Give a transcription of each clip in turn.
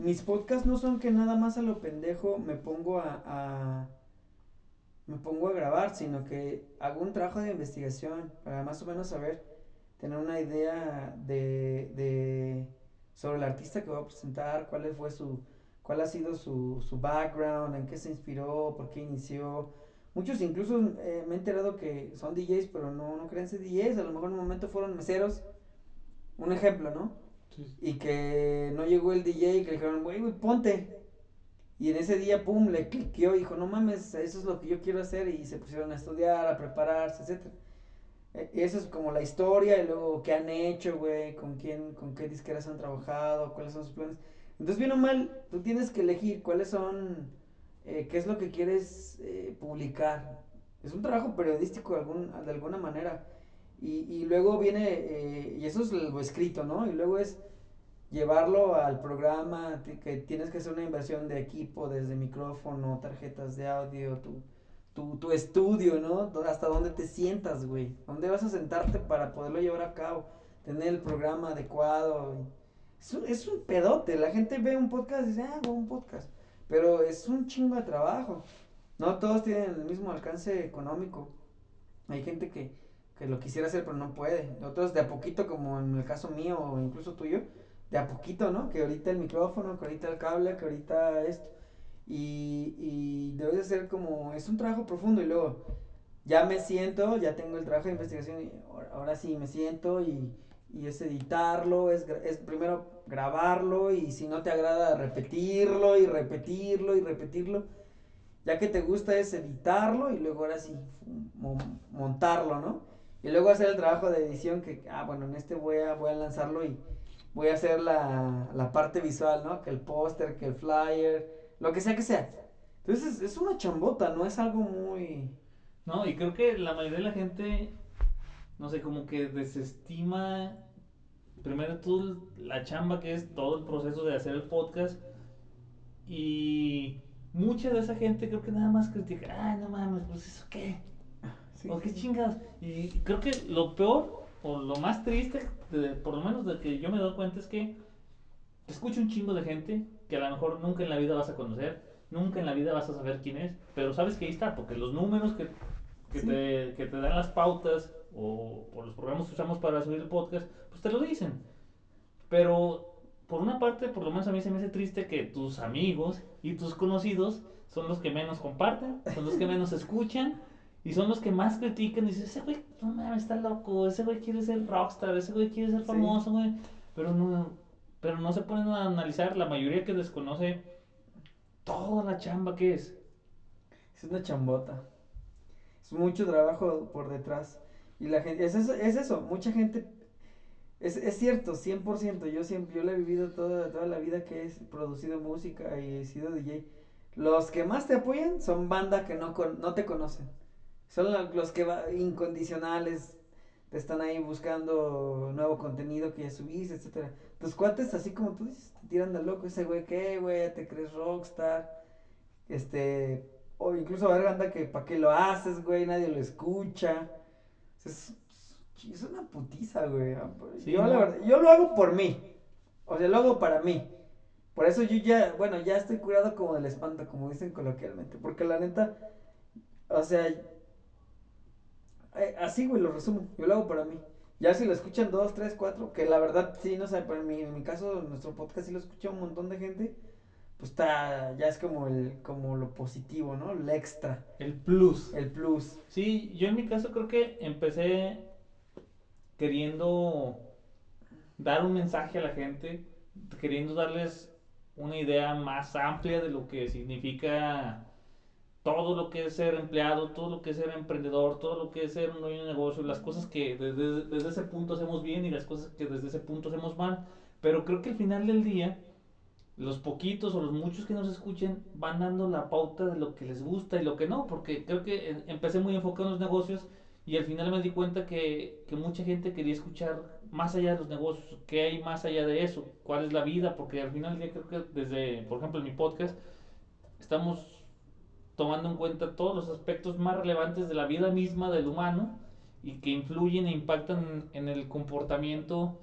mis podcasts no son que nada más a lo pendejo me pongo a, me pongo a grabar, sino que hago un trabajo de investigación para más o menos saber, tener una idea de, de sobre el artista que voy a presentar, cuál fue su, cuál ha sido su, su background, en qué se inspiró, por qué inició. Muchos incluso eh, me he enterado que son DJs, pero no, no creen ser DJs, a lo mejor en un momento fueron meseros. Un ejemplo, ¿no? Y que no llegó el DJ y que le dijeron, güey, güey, ponte. Y en ese día, pum, le cliqueó y dijo, no mames, eso es lo que yo quiero hacer. Y se pusieron a estudiar, a prepararse, etc. E, eso es como la historia y luego qué han hecho, güey, con quién, con qué disqueras han trabajado, cuáles son sus planes. Entonces, bien o mal, tú tienes que elegir cuáles son, eh, qué es lo que quieres eh, publicar. Es un trabajo periodístico de, algún, de alguna manera. Y, y luego viene, eh, y eso es lo escrito, ¿no? Y luego es llevarlo al programa, que tienes que hacer una inversión de equipo, desde micrófono, tarjetas de audio, tu, tu, tu estudio, ¿no? Hasta dónde te sientas, güey. ¿Dónde vas a sentarte para poderlo llevar a cabo? Tener el programa adecuado. Es un, pedote. La gente ve un podcast y dice, ah, un podcast. Pero es un chingo de trabajo. No todos tienen el mismo alcance económico. Hay gente que, que lo quisiera hacer pero no puede. Otros de a poquito, como en el caso mío o incluso tuyo, de a poquito, ¿no? Que ahorita el micrófono, que ahorita el cable, que ahorita esto. Y, y debe de ser como, es un trabajo profundo y luego ya me siento, ya tengo el trabajo de investigación y ahora, sí me siento y, y es editarlo, es, es, primero grabarlo y si no te agrada repetirlo y repetirlo y repetirlo. Ya que te gusta es editarlo y luego ahora sí montarlo, ¿no? Y luego hacer el trabajo de edición que, ah, bueno, en este voy a, voy a lanzarlo y, voy a hacer la, la parte visual, ¿no? Que el póster, que el flyer, lo que sea que sea. Entonces es una chambota, no es algo muy... No, y creo que la mayoría de la gente, no sé, como que desestima primero tú la chamba que es todo el proceso de hacer el podcast y mucha de esa gente creo que nada más critica, ay, no mames, pues eso qué, sí, o qué chingados. Y creo que lo peor o lo más triste, por lo menos de que yo me doy cuenta, es que escucho un chingo de gente que a lo mejor nunca en la vida vas a conocer, nunca en la vida vas a saber quién es, pero sabes que ahí está, porque los números que, que, te, que te, dan las pautas o, o, los programas que usamos para subir el podcast, pues te lo dicen. Pero por una parte, por lo menos a mí se me hace triste que tus amigos y tus conocidos son los que menos comparten, son los que menos escuchan y son los que más critican y dicen, ese güey, no mames, está loco, ese güey quiere ser rockstar, ese güey quiere ser famoso, güey. Pero no, pero no se ponen a analizar la mayoría que desconoce toda la chamba que es. Es una chambota. Es mucho trabajo por detrás. Y la gente, es eso, es eso mucha gente, es, es cierto, 100%, yo siempre, yo lo he vivido toda, toda la vida que he producido música y he sido DJ. Los que más te apoyan son banda que no, no te conocen. Son los que va, incondicionales, te están ahí buscando nuevo contenido que ya subís, etcétera. Tus cuates, así como tú dices, te tiran de loco, ese güey, ¿qué, güey? ¿Te crees rockstar? Este, o incluso verga anda que para qué lo haces, güey, nadie lo escucha. Es, es una putiza, güey. Ah, pues, yo, la verdad, yo lo hago por mí. O sea, lo hago para mí. Por eso yo ya, bueno, ya estoy curado como del espanto, como dicen coloquialmente. Porque la neta, o sea, así, güey, lo resumo. Yo lo hago para mí. Ya si lo escuchan dos, tres, cuatro, que la verdad sí, no sé, pero en mi, en mi caso, nuestro podcast sí lo escucha un montón de gente, pues está, ya es como el, como lo positivo, ¿no? El extra. El plus. El plus. Sí, yo en mi caso creo que empecé queriendo dar un mensaje a la gente, queriendo darles una idea más amplia de lo que significa todo lo que es ser empleado, todo lo que es ser emprendedor, todo lo que es ser un dueño de negocio, las cosas que desde, desde ese punto hacemos bien y las cosas que desde ese punto hacemos mal. Pero creo que al final del día, los poquitos o los muchos que nos escuchen van dando la pauta de lo que les gusta y lo que no, porque creo que empecé muy enfocado en los negocios y al final me di cuenta que, que mucha gente quería escuchar más allá de los negocios, qué hay más allá de eso, cuál es la vida, porque al final del día creo que desde, por ejemplo, en mi podcast, estamos tomando en cuenta todos los aspectos más relevantes de la vida misma del humano y que influyen e impactan en el comportamiento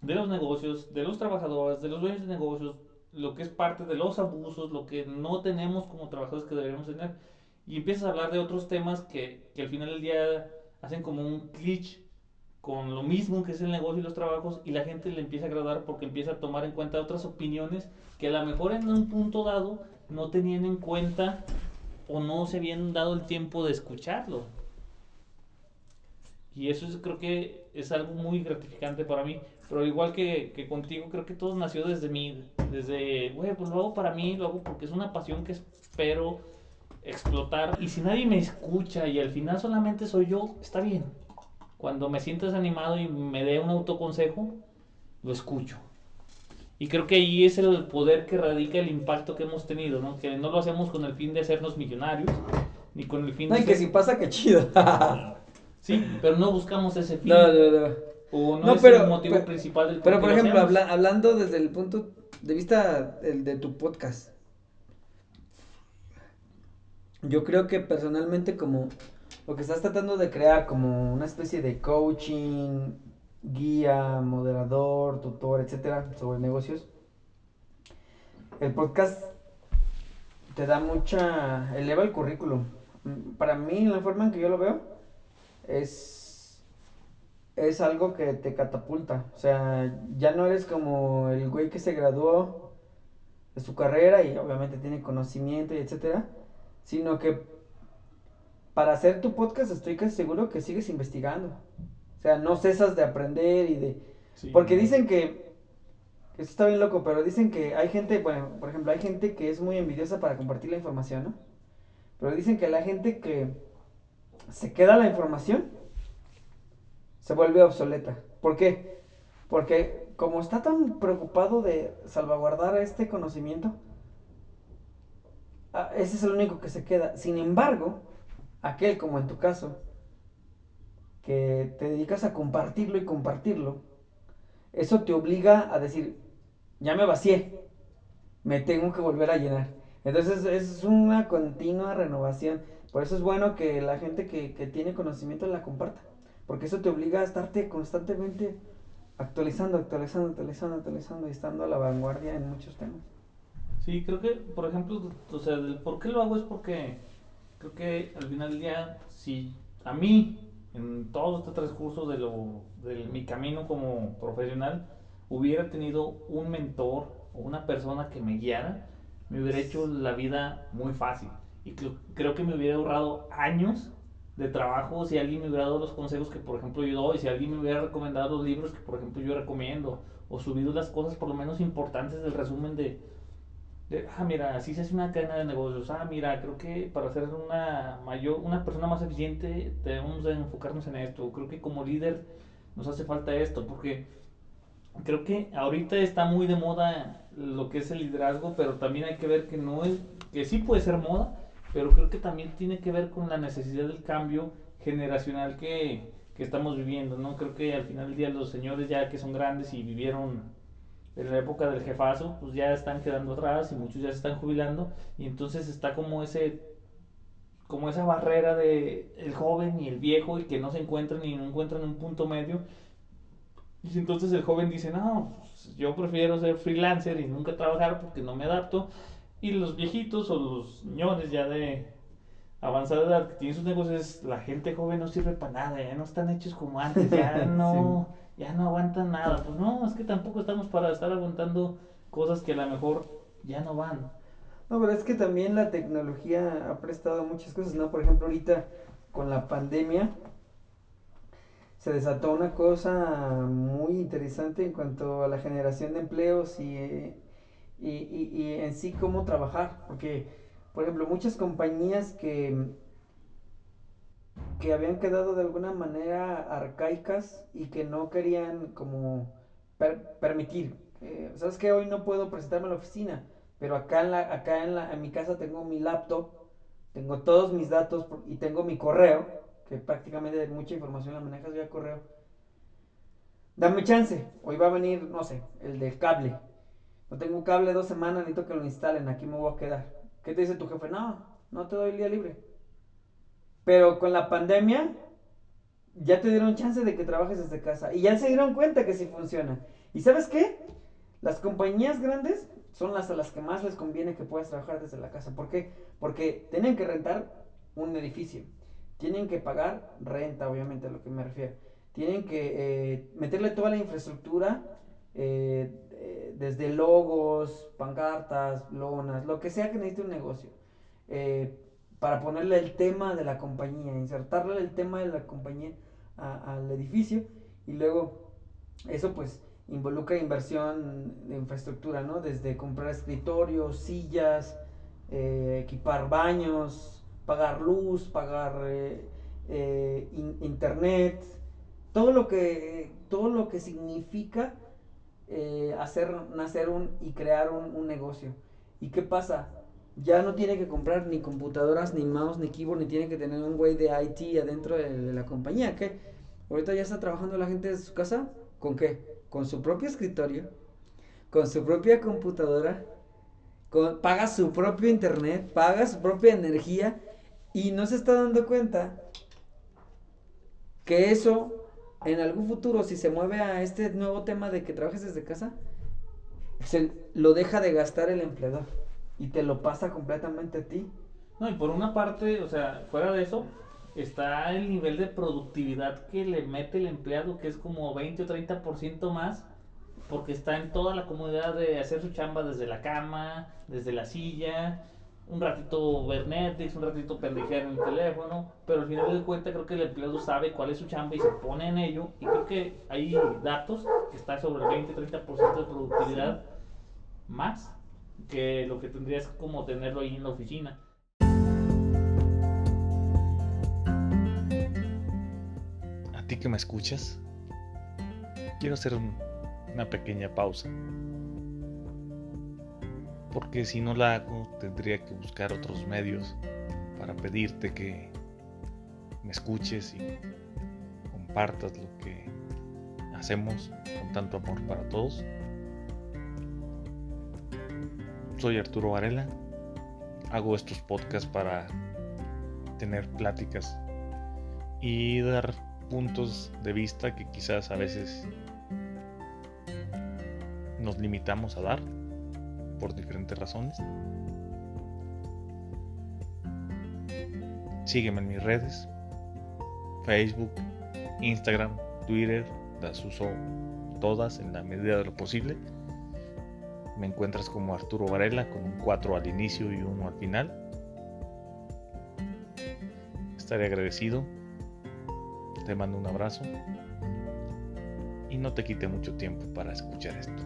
de los negocios, de los trabajadores, de los dueños de negocios, lo que es parte de los abusos, lo que no tenemos como trabajadores que deberíamos tener. Y empiezas a hablar de otros temas que, al final del día hacen como un glitch con lo mismo que es el negocio y los trabajos y la gente le empieza a agradar porque empieza a tomar en cuenta otras opiniones que a lo mejor en un punto dado no tenían en cuenta o no se habían dado el tiempo de escucharlo. Y eso es, creo que es algo muy gratificante para mí. Pero igual que, que contigo, creo que todo nació desde mí. Desde, güey, pues lo hago para mí, lo hago porque es una pasión que espero explotar. Y si nadie me escucha y al final solamente soy yo, está bien. Cuando me siento desanimado y me dé un autoconsejo, lo escucho. Y creo que ahí es el poder que radica el impacto que hemos tenido, ¿no? Que no lo hacemos con el fin de hacernos millonarios, ni con el fin de... No, y que si pasa, qué chido. sí, pero no buscamos ese fin. No, no, no. O no, es el motivo principal del Pero, por ejemplo, hablando desde el punto de vista el de tu podcast, yo creo que personalmente como lo que estás tratando de crear como una especie de coaching, guía, moderador, tutor, etcétera, sobre negocios, el podcast te da mucha, eleva el currículum. Para mí, la forma en que yo lo veo, es, es algo que te catapulta. O sea, ya no eres como el güey que se graduó de su carrera y obviamente tiene conocimiento y etcétera, sino que para hacer tu podcast estoy casi seguro que sigues investigando. O sea, no cesas de aprender y de... Porque dicen que... Eso está bien loco, pero dicen que hay gente, bueno, por ejemplo, hay gente que es muy envidiosa para compartir la información, ¿no? Pero dicen que la gente que se queda la información se vuelve obsoleta. ¿Por qué? Porque como está tan preocupado de salvaguardar este conocimiento, ah, ese es el único que se queda. Sin embargo, aquel como en tu caso, que te dedicas a compartirlo y compartirlo, eso te obliga a decir, ya me vacié, me tengo que volver a llenar. Entonces es una continua renovación. Por eso es bueno que la gente que, tiene conocimiento la comparta. Porque eso te obliga a estarte constantemente actualizando, actualizando, actualizando, actualizando y estando a la vanguardia en muchos temas. Sí, creo que, por ejemplo, o sea, por qué lo hago es porque creo que al final del día, si a mí, en todo este transcurso de, lo, de mi camino como profesional, hubiera tenido un mentor o una persona que me guiara, me hubiera hecho la vida muy fácil. Y creo, que me hubiera ahorrado años de trabajo si alguien me hubiera dado los consejos que, por ejemplo, yo doy, si alguien me hubiera recomendado los libros que, por ejemplo, yo recomiendo, o subido las cosas por lo menos importantes del resumen de, ah, mira, así se hace una cadena de negocios. Ah, mira, creo que para ser una mayor, una persona más eficiente debemos enfocarnos en esto. Creo que como líder nos hace falta esto, porque creo que ahorita está muy de moda lo que es el liderazgo, pero también hay que ver que no es, que sí puede ser moda, pero creo que también tiene que ver con la necesidad del cambio generacional que, que estamos viviendo, ¿no? Creo que al final del día los señores ya que son grandes y vivieron en la época del jefazo, pues ya están quedando atrás y muchos ya se están jubilando y entonces está como ese como esa barrera de el joven y el viejo y que no se encuentran y no encuentran un punto medio. Y entonces el joven dice no pues, yo prefiero ser freelancer y nunca trabajar porque no me adapto y los viejitos o los señores ya de avanzada edad que tienen sus negocios la gente joven no sirve para nada ya no están hechos como antes ya no ya no aguantan nada. Pues no, es que tampoco estamos para estar aguantando cosas que a lo mejor ya no van. No, pero es que también la tecnología ha prestado muchas cosas, ¿no? Por ejemplo, ahorita con la pandemia se desató una cosa muy interesante en cuanto a la generación de empleos y, y, y, y en sí cómo trabajar. Porque, por ejemplo, muchas compañías que que habían quedado de alguna manera arcaicas y que no querían como permitir. Sabes que hoy no puedo presentarme a la oficina, pero acá en la, acá en la, en mi casa tengo mi laptop, tengo todos mis datos y tengo mi correo, que prácticamente mucha información la manejas vía correo. Dame chance, hoy va a venir, no sé, el del cable. No tengo cable dos semanas, necesito que lo instalen, aquí me voy a quedar. ¿Qué te dice tu jefe? No, no te doy el día libre pero con la pandemia ya te dieron chance de que trabajes desde casa y ya se dieron cuenta que sí funciona. ¿Y sabes qué? Las compañías grandes son las a las que más les conviene que puedas trabajar desde la casa. ¿Por qué? Porque tienen que rentar un edificio, tienen que pagar renta, obviamente a lo que me refiero, tienen que eh, meterle toda la infraestructura, eh, eh, desde logos, pancartas, lonas, lo que sea que necesite un negocio, para ponerle el tema de la compañía, insertarle el tema de la compañía al edificio y luego eso pues involucra inversión de infraestructura, ¿no? Desde comprar escritorios, sillas, eh, equipar baños, pagar luz, pagar eh, eh, internet, todo lo que, todo lo que significa hacer nacer un, y crear un, negocio. ¿Y qué pasa? Ya no tiene que comprar ni computadoras, ni mouse, ni keyboard, ni tiene que tener un güey de IT adentro de, la compañía. ¿Qué? Ahorita ya está trabajando la gente de su casa. ¿Con qué? con su propio escritorio, con su propia computadora, paga su propio internet, paga su propia energía y no se está dando cuenta que eso en algún futuro, si se mueve a este nuevo tema de que trabajes desde casa, se lo deja de gastar el empleador y te lo pasa completamente a ti. No, y por una parte, o sea, fuera de eso, está el nivel de productividad que le mete el empleado, que es como 20 o 30% más, porque está en toda la comodidad de hacer su chamba desde la cama, desde la silla, un ratito ver Netflix, un ratito pendejear en el teléfono, pero al final de cuentas creo que el empleado sabe cuál es su chamba y se pone en ello, y creo que hay datos que está sobre el 20-30% de productividad más que lo que tendrías como tenerlo ahí en la oficina. ti que me escuchas, quiero hacer una pequeña pausa. Porque si no la hago, tendría que buscar otros medios para pedirte que me escuches y compartas lo que hacemos con tanto amor para todos. Soy Arturo Varela. Hago estos podcasts para tener pláticas y dar puntos de vista que quizás a veces nos limitamos a dar por diferentes razones. Sígueme en mis redes, Facebook, Instagram, Twitter, las uso todas en la medida de lo posible. Me encuentras como Arturo Varela con un 4 al inicio y 1 al final. Estaré agradecido te mando un abrazo y no te quite mucho tiempo para escuchar esto.